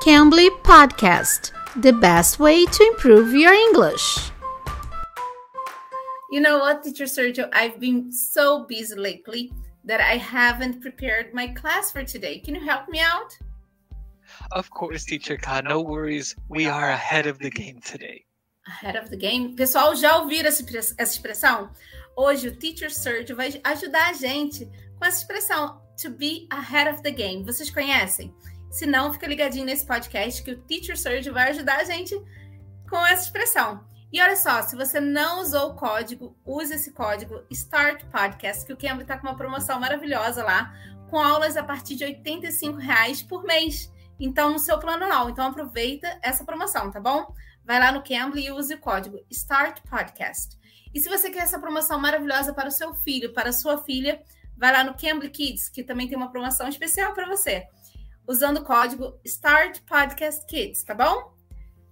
Cambly Podcast, the best way to improve your English. You know what, Teacher Sergio? I've been so busy lately that I haven't prepared my class for today. Can you help me out? Of course, Teacher Ka, no worries. We are ahead of the game today. Ahead of the game? Pessoal, já ouviram essa expressão? Hoje o Teacher Sergio vai ajudar a gente com essa expressão, to be ahead of the game. Vocês conhecem? Se não, fica ligadinho nesse podcast que o Teacher Surge vai ajudar a gente com essa expressão. E olha só, se você não usou o código, use esse código START Podcast, que o Cambly está com uma promoção maravilhosa lá, com aulas a partir de R$ reais por mês. Então, no seu plano anual. Então, aproveita essa promoção, tá bom? Vai lá no Cambly e use o código START Podcast. E se você quer essa promoção maravilhosa para o seu filho, para a sua filha, vai lá no Cambly Kids, que também tem uma promoção especial para você usando o código START Podcast Kids, tá bom?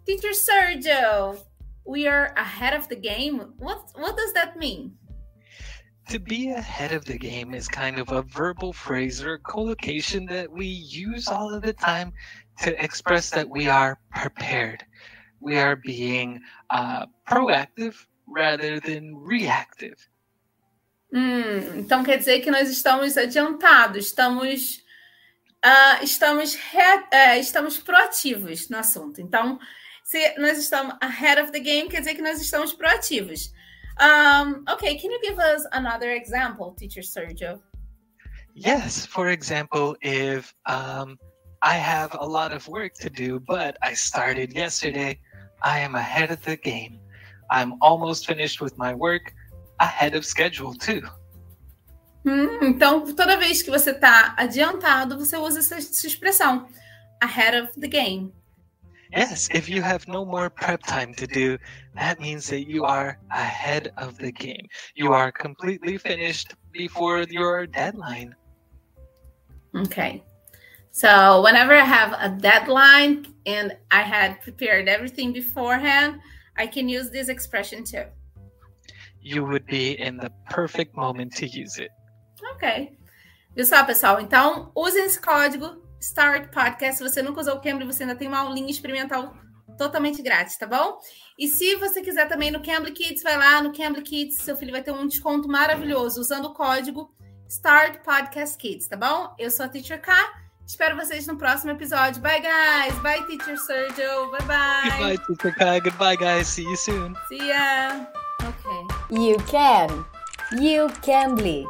Teacher Sergio, we are ahead of the game. What what does that mean? To be ahead of the game is kind of a verbal phrase or collocation that we use all of the time to express that we are prepared. We are being uh, proactive rather than reactive. Hum, então quer dizer que nós estamos adiantados, estamos uh, estamos, uh, estamos proativos no assunto. Então, se nós estamos ahead of the game, quer dizer que nós estamos proativos. Um, okay, can you give us another example, teacher Sergio? Yes, for example, if um, I have a lot of work to do, but I started yesterday, I am ahead of the game. I'm almost finished with my work, ahead of schedule too. Hum, então, toda vez que você está adiantado, você usa essa, essa expressão, ahead of the game. Yes, if you have no more prep time to do, that means that you are ahead of the game. You are completely finished before your deadline. Okay. So, whenever I have a deadline and I had prepared everything beforehand, I can use this expression too. You would be in the perfect moment to use it. Ok. Viu só, pessoal? Então, usem esse código START Podcast. Se você nunca usou o Cambly, você ainda tem uma aulinha experimental totalmente grátis, tá bom? E se você quiser também no Cambly Kids, vai lá no Cambly Kids, seu filho vai ter um desconto maravilhoso usando o código START Podcast Kids, tá bom? Eu sou a Teacher K. Espero vocês no próximo episódio. Bye, guys. Bye, Teacher Sergio. Bye, bye. Goodbye, Teacher K. Goodbye, guys. See you soon. See ya. Okay. You can. You can be.